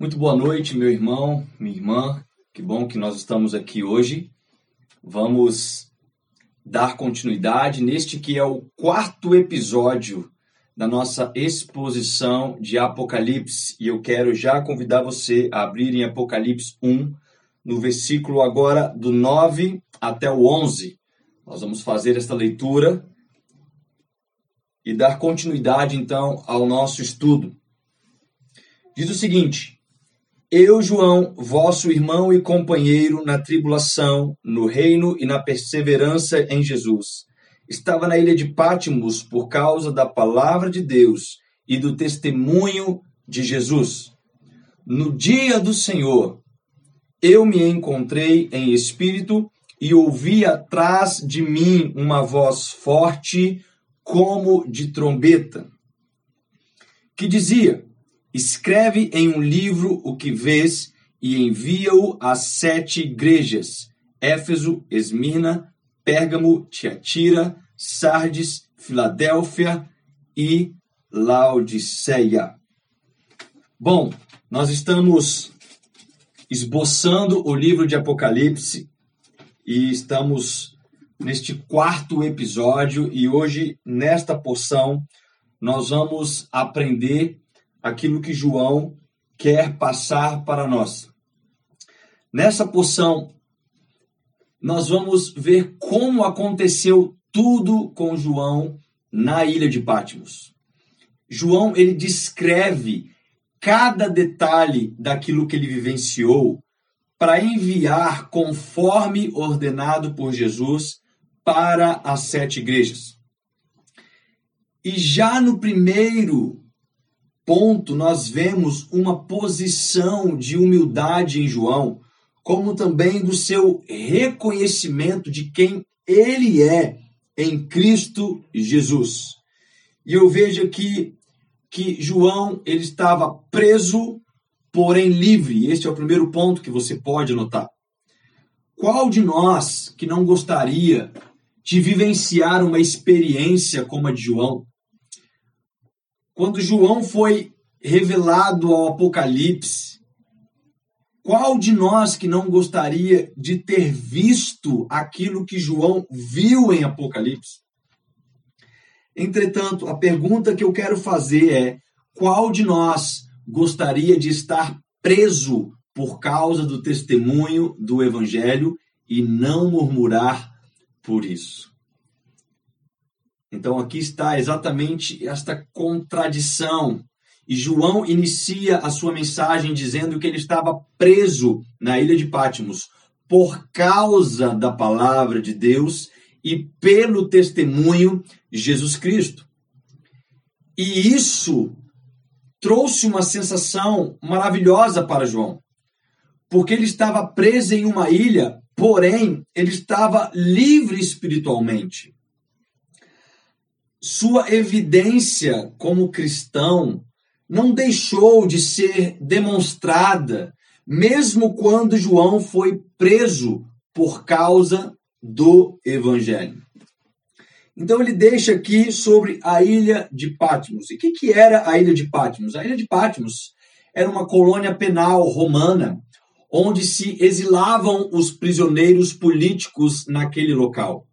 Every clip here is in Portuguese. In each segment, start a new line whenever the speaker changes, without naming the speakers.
Muito boa noite, meu irmão, minha irmã. Que bom que nós estamos aqui hoje. Vamos dar continuidade neste que é o quarto episódio da nossa exposição de Apocalipse. E eu quero já convidar você a abrir em Apocalipse 1, no versículo agora do 9 até o 11. Nós vamos fazer esta leitura e dar continuidade então ao nosso estudo. Diz o seguinte: eu, João, vosso irmão e companheiro na tribulação, no reino e na perseverança em Jesus, estava na ilha de Pátimos por causa da palavra de Deus e do testemunho de Jesus. No dia do Senhor, eu me encontrei em espírito e ouvi atrás de mim uma voz forte, como de trombeta, que dizia: Escreve em um livro o que vês e envia-o às sete igrejas: Éfeso, Esmirna, Pérgamo, Tiatira, Sardes, Filadélfia e Laodiceia. Bom, nós estamos esboçando o livro de Apocalipse e estamos neste quarto episódio e hoje nesta porção nós vamos aprender aquilo que João quer passar para nós. Nessa porção, nós vamos ver como aconteceu tudo com João na ilha de Patmos. João ele descreve cada detalhe daquilo que ele vivenciou para enviar conforme ordenado por Jesus para as sete igrejas. E já no primeiro ponto, nós vemos uma posição de humildade em João, como também do seu reconhecimento de quem ele é em Cristo Jesus. E eu vejo aqui que João ele estava preso, porém livre. Este é o primeiro ponto que você pode notar. Qual de nós que não gostaria de vivenciar uma experiência como a de João? Quando João foi revelado ao Apocalipse, qual de nós que não gostaria de ter visto aquilo que João viu em Apocalipse? Entretanto, a pergunta que eu quero fazer é: qual de nós gostaria de estar preso por causa do testemunho do Evangelho e não murmurar por isso? Então aqui está exatamente esta contradição. E João inicia a sua mensagem dizendo que ele estava preso na ilha de Patmos por causa da palavra de Deus e pelo testemunho de Jesus Cristo. E isso trouxe uma sensação maravilhosa para João, porque ele estava preso em uma ilha, porém ele estava livre espiritualmente sua evidência como cristão não deixou de ser demonstrada, mesmo quando João foi preso por causa do evangelho. Então ele deixa aqui sobre a ilha de Patmos. E o que, que era a ilha de Patmos? A ilha de Patmos era uma colônia penal romana onde se exilavam os prisioneiros políticos naquele local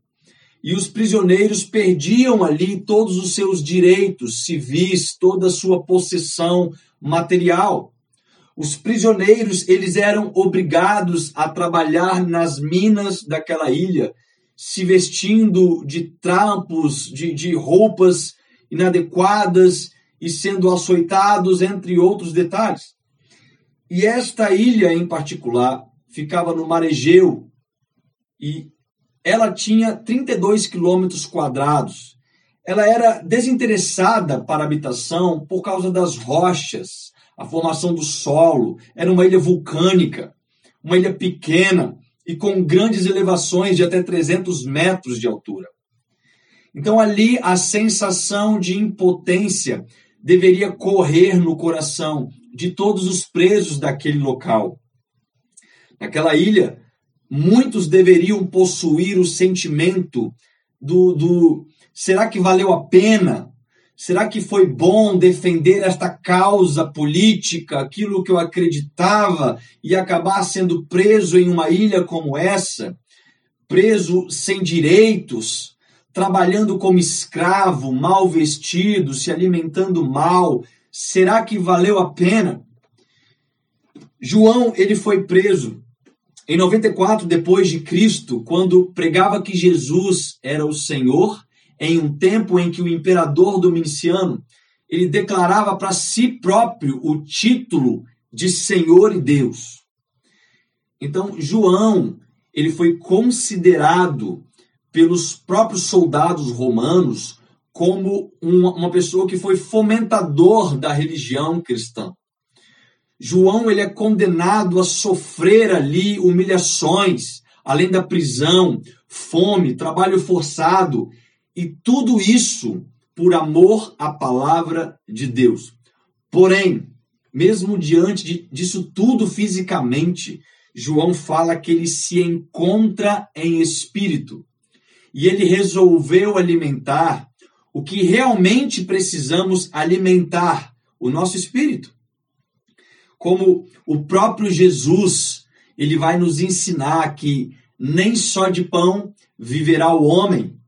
e os prisioneiros perdiam ali todos os seus direitos civis, toda a sua possessão material. Os prisioneiros, eles eram obrigados a trabalhar nas minas daquela ilha, se vestindo de trampos, de, de roupas inadequadas e sendo açoitados, entre outros detalhes. E esta ilha em particular ficava no mar Egeu e ela tinha 32 quilômetros quadrados. Ela era desinteressada para habitação por causa das rochas, a formação do solo. Era uma ilha vulcânica, uma ilha pequena e com grandes elevações de até 300 metros de altura. Então, ali, a sensação de impotência deveria correr no coração de todos os presos daquele local. Naquela ilha, muitos deveriam possuir o sentimento do, do será que valeu a pena? Será que foi bom defender esta causa política, aquilo que eu acreditava, e acabar sendo preso em uma ilha como essa? Preso sem direitos, trabalhando como escravo, mal vestido, se alimentando mal? Será que valeu a pena? João, ele foi preso em 94 depois de Cristo, quando pregava que Jesus era o Senhor em um tempo em que o imperador Dominiciano ele declarava para si próprio o título de Senhor e Deus. Então, João, ele foi considerado pelos próprios soldados romanos como uma pessoa que foi fomentador da religião cristã. João ele é condenado a sofrer ali humilhações, além da prisão, fome, trabalho forçado e tudo isso por amor à palavra de Deus. Porém, mesmo diante de, disso tudo fisicamente, João fala que ele se encontra em espírito e ele resolveu alimentar o que realmente precisamos alimentar, o nosso espírito. Como o próprio Jesus, ele vai nos ensinar que nem só de pão viverá o homem,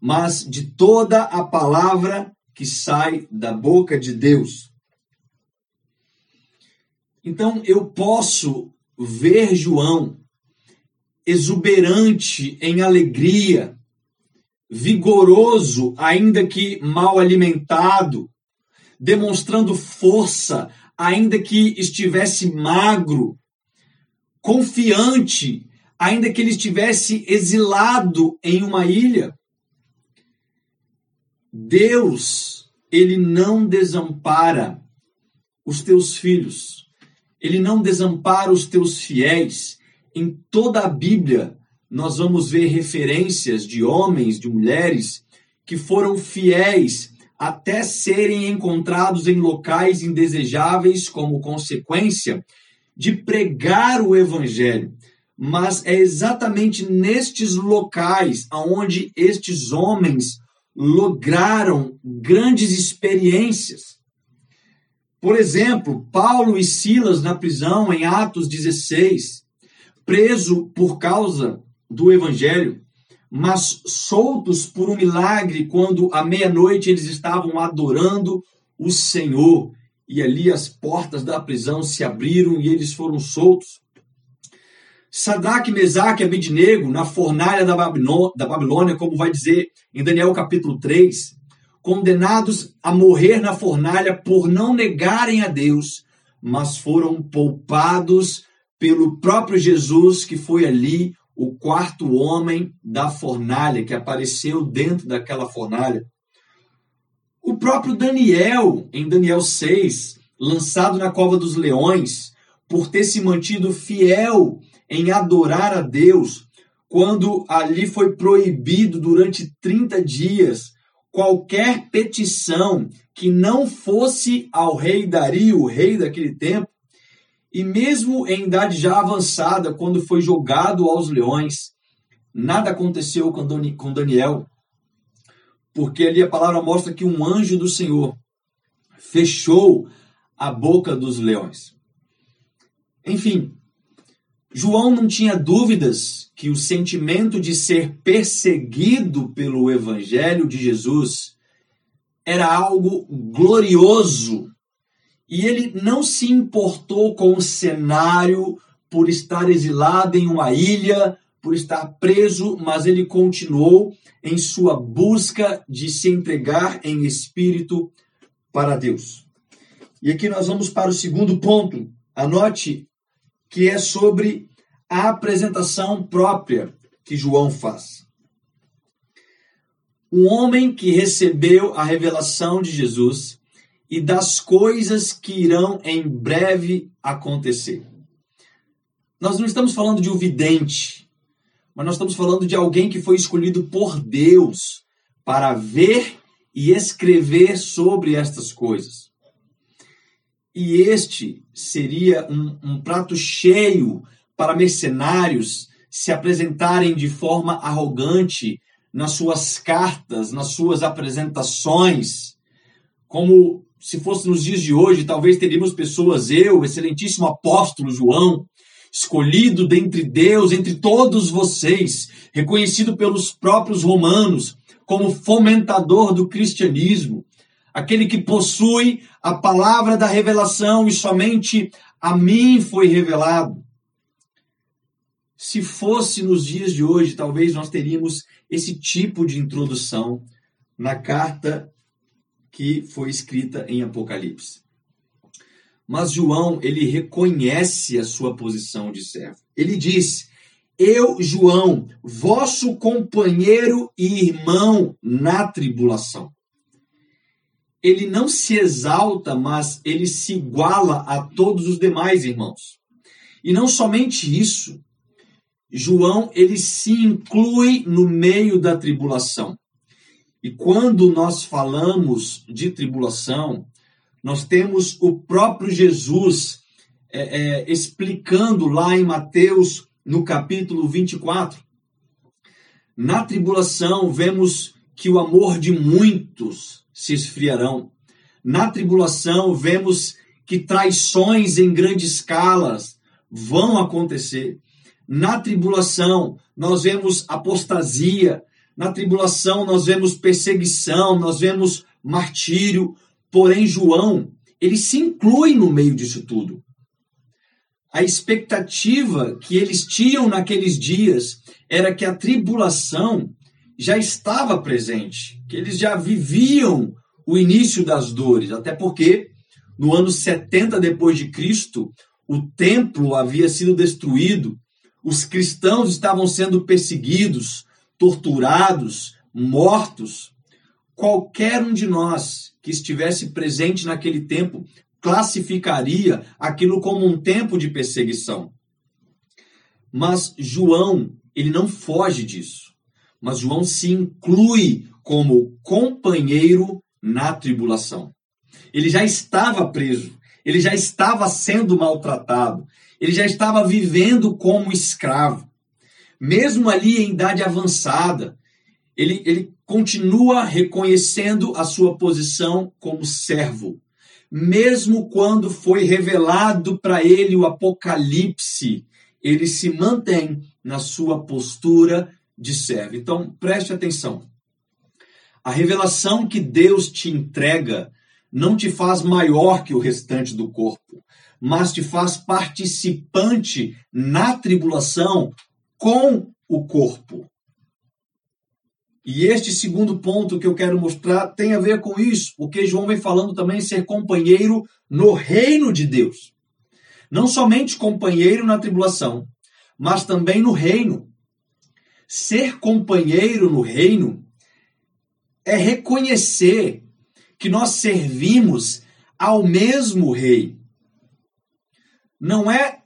mas de toda a palavra que sai da boca de Deus. Então eu posso ver João exuberante em alegria, vigoroso, ainda que mal alimentado, demonstrando força, ainda que estivesse magro, confiante, ainda que ele estivesse exilado em uma ilha. Deus, ele não desampara os teus filhos. Ele não desampara os teus fiéis. Em toda a Bíblia, nós vamos ver referências de homens, de mulheres que foram fiéis até serem encontrados em locais indesejáveis como consequência de pregar o evangelho. Mas é exatamente nestes locais aonde estes homens lograram grandes experiências. Por exemplo, Paulo e Silas na prisão em Atos 16, preso por causa do evangelho, mas soltos por um milagre quando à meia-noite eles estavam adorando o Senhor e ali as portas da prisão se abriram e eles foram soltos. Sadraque, Mesaque e Abidnego na fornalha da Babilônia, como vai dizer em Daniel capítulo 3, condenados a morrer na fornalha por não negarem a Deus, mas foram poupados pelo próprio Jesus, que foi ali o quarto homem da fornalha, que apareceu dentro daquela fornalha. O próprio Daniel, em Daniel 6, lançado na cova dos leões, por ter se mantido fiel em adorar a Deus, quando ali foi proibido durante 30 dias qualquer petição que não fosse ao rei Dario, o rei daquele tempo, e mesmo em idade já avançada, quando foi jogado aos leões, nada aconteceu com Daniel, porque ali a palavra mostra que um anjo do Senhor fechou a boca dos leões. Enfim, João não tinha dúvidas que o sentimento de ser perseguido pelo Evangelho de Jesus era algo glorioso. E ele não se importou com o cenário por estar exilado em uma ilha, por estar preso, mas ele continuou em sua busca de se entregar em espírito para Deus. E aqui nós vamos para o segundo ponto. Anote que é sobre a apresentação própria que João faz. Um homem que recebeu a revelação de Jesus e das coisas que irão em breve acontecer. Nós não estamos falando de um vidente, mas nós estamos falando de alguém que foi escolhido por Deus para ver e escrever sobre estas coisas. E este seria um, um prato cheio para mercenários se apresentarem de forma arrogante nas suas cartas, nas suas apresentações, como se fosse nos dias de hoje, talvez teríamos pessoas, eu, excelentíssimo apóstolo João, escolhido dentre Deus, entre todos vocês, reconhecido pelos próprios romanos como fomentador do cristianismo, aquele que possui a palavra da revelação e somente a mim foi revelado. Se fosse nos dias de hoje, talvez nós teríamos esse tipo de introdução na carta que foi escrita em Apocalipse. Mas João, ele reconhece a sua posição de servo. Ele diz: Eu, João, vosso companheiro e irmão na tribulação. Ele não se exalta, mas ele se iguala a todos os demais irmãos. E não somente isso, João ele se inclui no meio da tribulação. E quando nós falamos de tribulação, nós temos o próprio Jesus é, é, explicando lá em Mateus, no capítulo 24. Na tribulação, vemos que o amor de muitos se esfriarão. Na tribulação, vemos que traições em grande escala vão acontecer. Na tribulação, nós vemos apostasia. Na tribulação, nós vemos perseguição, nós vemos martírio. Porém, João, ele se inclui no meio disso tudo. A expectativa que eles tinham naqueles dias era que a tribulação já estava presente, que eles já viviam o início das dores, até porque no ano 70 depois de Cristo, o templo havia sido destruído, os cristãos estavam sendo perseguidos, torturados, mortos. Qualquer um de nós que estivesse presente naquele tempo classificaria aquilo como um tempo de perseguição. Mas João, ele não foge disso. Mas João se inclui como companheiro na tribulação. Ele já estava preso, ele já estava sendo maltratado, ele já estava vivendo como escravo. Mesmo ali em idade avançada, ele, ele continua reconhecendo a sua posição como servo. Mesmo quando foi revelado para ele o Apocalipse, ele se mantém na sua postura de servo. Então, preste atenção. A revelação que Deus te entrega não te faz maior que o restante do corpo, mas te faz participante na tribulação com o corpo. E este segundo ponto que eu quero mostrar tem a ver com isso, porque João vem falando também ser companheiro no reino de Deus. Não somente companheiro na tribulação, mas também no reino. Ser companheiro no reino é reconhecer que nós servimos ao mesmo rei. Não é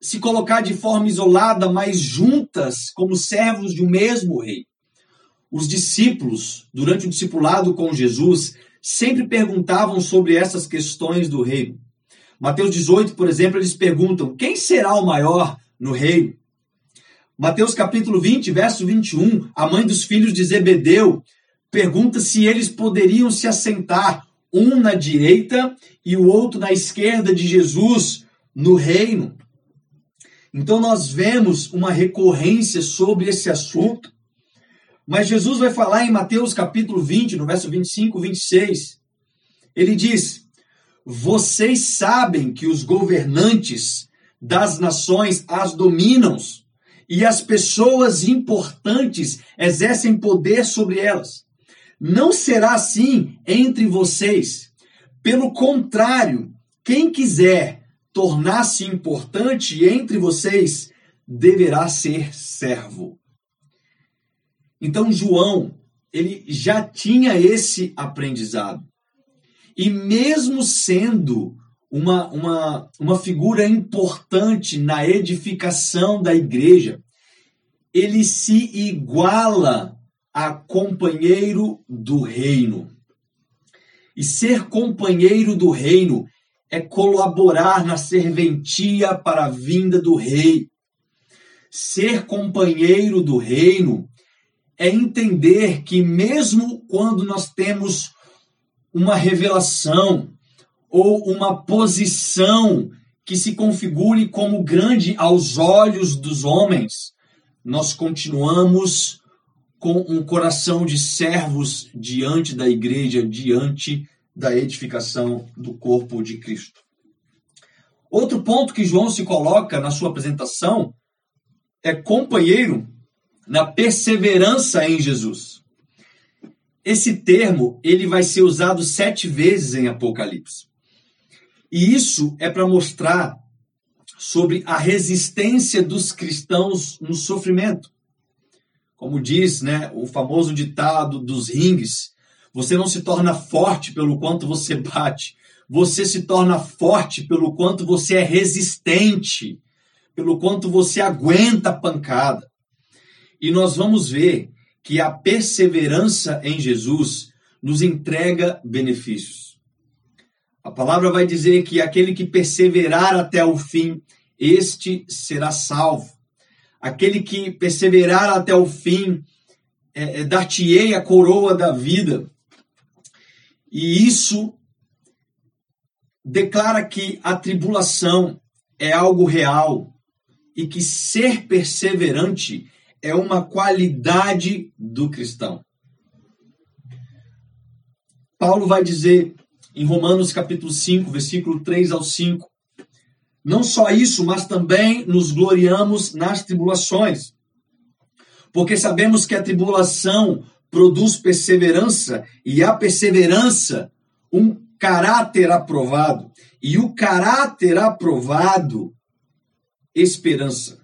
se colocar de forma isolada, mas juntas como servos de um mesmo rei. Os discípulos, durante o discipulado com Jesus, sempre perguntavam sobre essas questões do reino. Mateus 18, por exemplo, eles perguntam: quem será o maior no reino? Mateus capítulo 20, verso 21, a mãe dos filhos de Zebedeu pergunta se eles poderiam se assentar, um na direita e o outro na esquerda de Jesus no reino. Então nós vemos uma recorrência sobre esse assunto mas Jesus vai falar em Mateus capítulo 20, no verso 25, 26. Ele diz: Vocês sabem que os governantes das nações as dominam e as pessoas importantes exercem poder sobre elas. Não será assim entre vocês. Pelo contrário, quem quiser tornar-se importante entre vocês deverá ser servo. Então João, ele já tinha esse aprendizado. E mesmo sendo uma, uma, uma figura importante na edificação da igreja, ele se iguala a companheiro do reino. E ser companheiro do reino é colaborar na serventia para a vinda do rei. Ser companheiro do reino é entender que, mesmo quando nós temos uma revelação ou uma posição que se configure como grande aos olhos dos homens, nós continuamos com um coração de servos diante da igreja, diante da edificação do corpo de Cristo. Outro ponto que João se coloca na sua apresentação é companheiro na perseverança em Jesus. Esse termo ele vai ser usado sete vezes em Apocalipse. E isso é para mostrar sobre a resistência dos cristãos no sofrimento. Como diz né, o famoso ditado dos rings, você não se torna forte pelo quanto você bate, você se torna forte pelo quanto você é resistente, pelo quanto você aguenta a pancada. E nós vamos ver que a perseverança em Jesus nos entrega benefícios. A palavra vai dizer que aquele que perseverar até o fim, este será salvo. Aquele que perseverar até o fim, é, é, dar-te-ei a coroa da vida. E isso declara que a tribulação é algo real e que ser perseverante é uma qualidade do cristão. Paulo vai dizer em Romanos capítulo 5, versículo 3 ao 5, não só isso, mas também nos gloriamos nas tribulações, porque sabemos que a tribulação produz perseverança e a perseverança um caráter aprovado e o caráter aprovado esperança.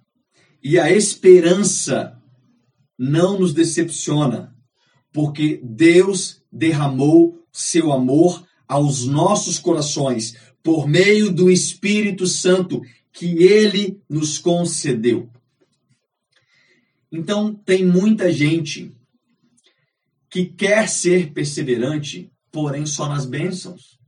E a esperança não nos decepciona, porque Deus derramou seu amor aos nossos corações por meio do Espírito Santo que ele nos concedeu. Então, tem muita gente que quer ser perseverante, porém só nas bênçãos,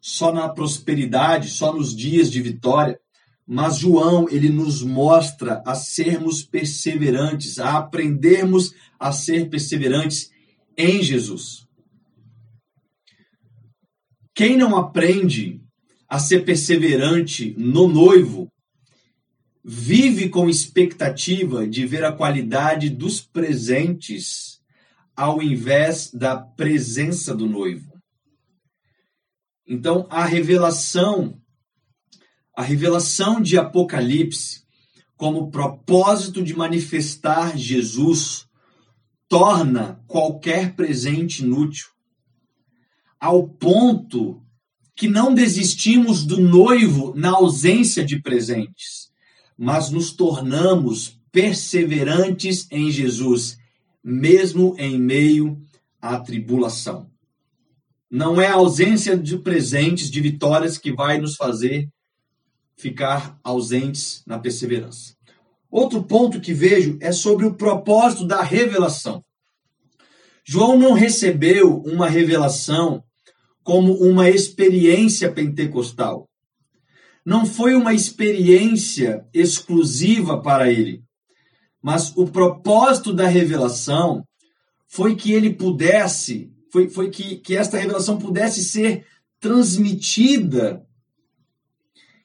só na prosperidade, só nos dias de vitória. Mas João, ele nos mostra a sermos perseverantes, a aprendermos a ser perseverantes em Jesus. Quem não aprende a ser perseverante no noivo, vive com expectativa de ver a qualidade dos presentes ao invés da presença do noivo. Então, a revelação a revelação de Apocalipse como propósito de manifestar Jesus torna qualquer presente inútil, ao ponto que não desistimos do noivo na ausência de presentes, mas nos tornamos perseverantes em Jesus, mesmo em meio à tribulação. Não é a ausência de presentes, de vitórias, que vai nos fazer ficar ausentes na perseverança. Outro ponto que vejo é sobre o propósito da revelação. João não recebeu uma revelação como uma experiência pentecostal. Não foi uma experiência exclusiva para ele, mas o propósito da revelação foi que ele pudesse, foi, foi que, que esta revelação pudesse ser transmitida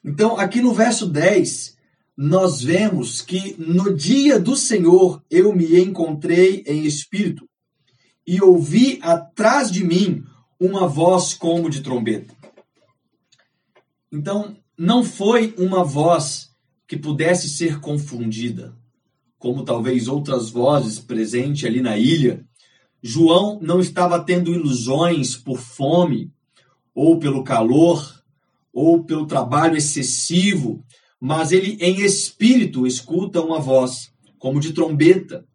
então, aqui no verso 10, nós vemos que no dia do Senhor eu me encontrei em espírito e ouvi atrás de mim uma voz como de trombeta. Então, não foi uma voz que pudesse ser confundida, como talvez outras vozes presentes ali na ilha. João não estava tendo ilusões por fome ou pelo calor ou pelo trabalho excessivo, mas ele em espírito escuta uma voz, como de trombeta,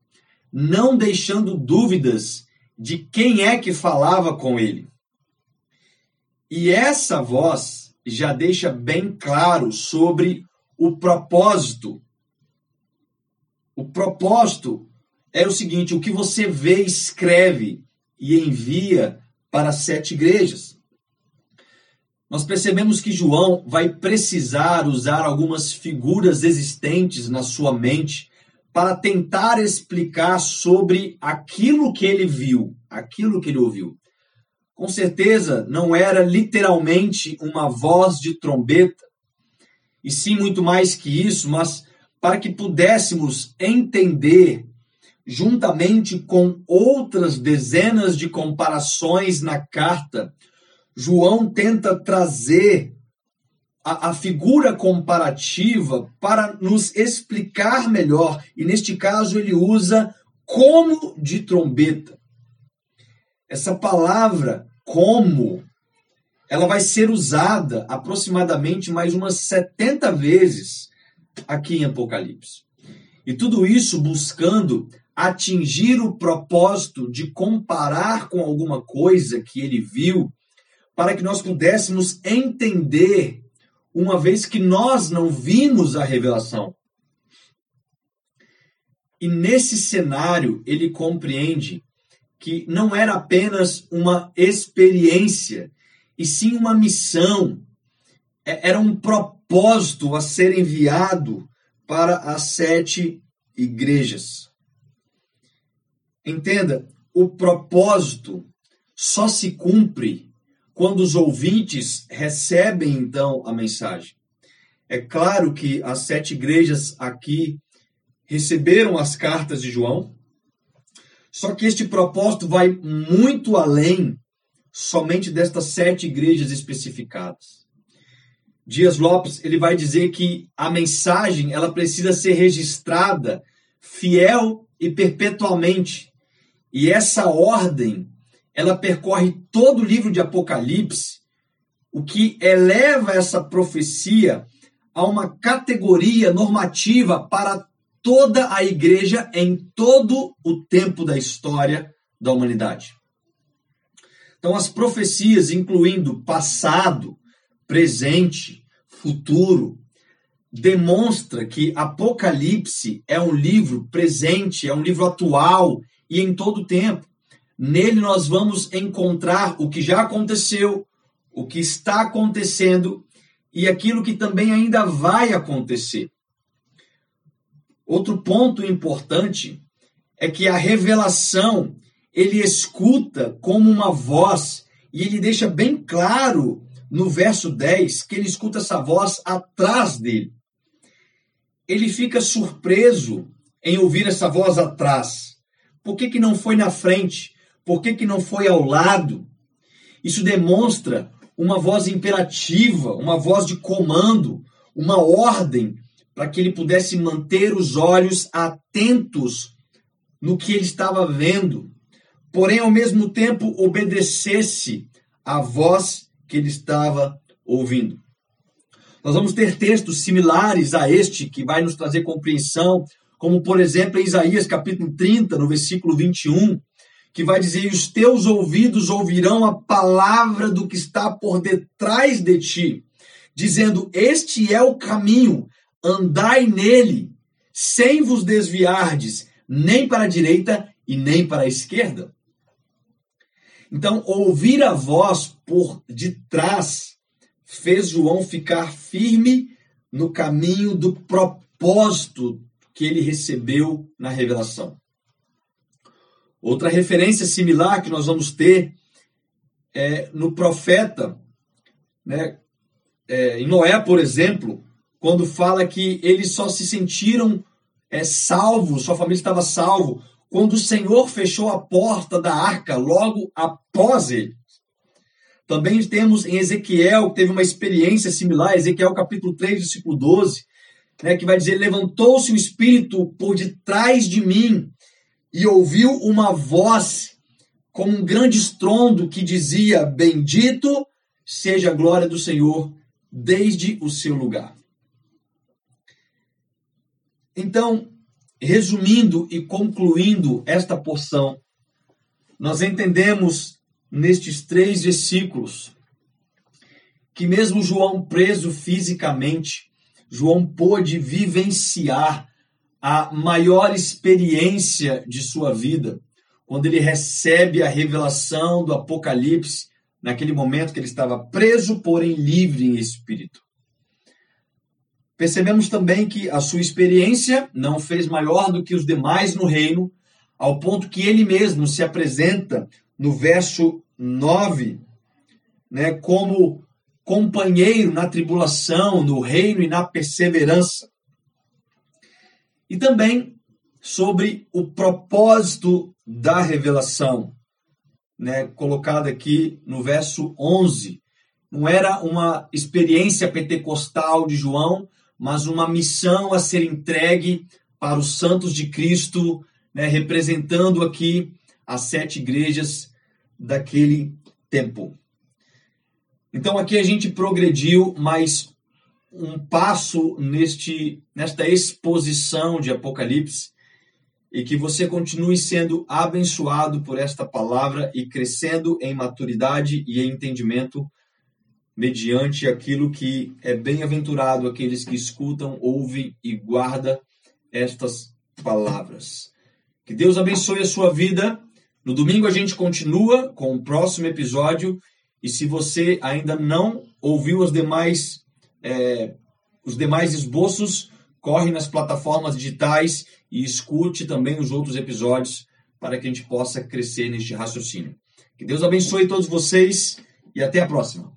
não deixando dúvidas de quem é que falava com ele. E essa voz já deixa bem claro sobre o propósito. O propósito é o seguinte: o que você vê, escreve e envia para sete igrejas nós percebemos que João vai precisar usar algumas figuras existentes na sua mente para tentar explicar sobre aquilo que ele viu, aquilo que ele ouviu. com certeza não era literalmente uma voz de trombeta, e sim muito mais que isso, mas para que pudéssemos entender, juntamente com outras dezenas de comparações na carta, João tenta trazer a, a, figura comparativa para nos explicar melhor, e neste caso ele usa como de trombeta. Essa palavra como ela vai ser usada aproximadamente mais umas 70 vezes aqui em Apocalipse. E tudo isso buscando atingir o propósito de comparar com alguma coisa que ele viu, para que nós pudéssemos entender, uma vez que nós não vimos a revelação. E nesse cenário, ele compreende que não era apenas uma experiência, e sim uma missão, é, era um propósito a ser enviado para as sete igrejas. Entenda, o propósito só se cumpre quando os ouvintes recebem então a mensagem. É claro que as sete igrejas aqui receberam as cartas de João, só que este propósito vai muito além somente destas sete igrejas especificadas. Dias Lopes ele vai dizer que a mensagem ela precisa ser registrada fiel e perpetualmente. E essa ordem ela percorre todo o livro de Apocalipse, o que eleva essa profecia a uma categoria normativa para toda a igreja em todo o tempo da história da humanidade. Então, as profecias, incluindo passado, presente, futuro, demonstra que Apocalipse é um livro presente, é um livro atual e em todo tempo. Nele nós vamos encontrar o que já aconteceu, o que está acontecendo e aquilo que também ainda vai acontecer. Outro ponto importante é que a revelação ele escuta como uma voz e ele deixa bem claro no verso 10 que ele escuta essa voz atrás dele. Ele fica surpreso em ouvir essa voz atrás. Por que, que não foi na frente? Por que, que não foi ao lado? Isso demonstra uma voz imperativa, uma voz de comando, uma ordem para que ele pudesse manter os olhos atentos no que ele estava vendo, porém ao mesmo tempo obedecesse à voz que ele estava ouvindo. Nós vamos ter textos similares a este que vai nos trazer compreensão, como por exemplo em Isaías capítulo 30, no versículo 21, que vai dizer: "Os teus ouvidos ouvirão a palavra do que está por detrás de ti, dizendo: Este é o caminho, andai nele, sem vos desviardes, nem para a direita e nem para a esquerda. Então, ouvir a voz por detrás fez João ficar firme no caminho do propósito que ele recebeu na revelação. Outra referência similar que nós vamos ter é no profeta, né, é, em Noé, por exemplo, quando fala que eles só se sentiram é, salvos, sua família estava salvo, quando o Senhor fechou a porta da arca logo após ele. Também temos em Ezequiel, que teve uma experiência similar, Ezequiel capítulo 3, versículo 12, né, que vai dizer: Levantou-se o Espírito por detrás de mim e ouviu uma voz como um grande estrondo que dizia: Bendito seja a glória do Senhor desde o seu lugar. Então, resumindo e concluindo esta porção, nós entendemos nestes três versículos que, mesmo João preso fisicamente, João pôde vivenciar a maior experiência de sua vida, quando ele recebe a revelação do Apocalipse, naquele momento que ele estava preso, porém livre em espírito. Percebemos também que a sua experiência não fez maior do que os demais no reino, ao ponto que ele mesmo se apresenta no verso 9, né, como companheiro na tribulação, no reino e na perseverança. E também sobre o propósito da revelação, né, colocado aqui no verso 11. Não era uma experiência pentecostal de João, mas uma missão a ser entregue para os santos de Cristo, né, representando aqui as sete igrejas daquele tempo. Então aqui a gente progrediu mais um passo neste nesta exposição de Apocalipse e que você continue sendo abençoado por esta palavra e crescendo em maturidade e em entendimento mediante aquilo que é bem-aventurado aqueles que escutam, ouvem e guardam estas palavras. Que Deus abençoe a sua vida. No domingo a gente continua com o próximo episódio e se você ainda não ouviu os demais, é, os demais esboços, corre nas plataformas digitais e escute também os outros episódios para que a gente possa crescer neste raciocínio. Que Deus abençoe todos vocês e até a próxima.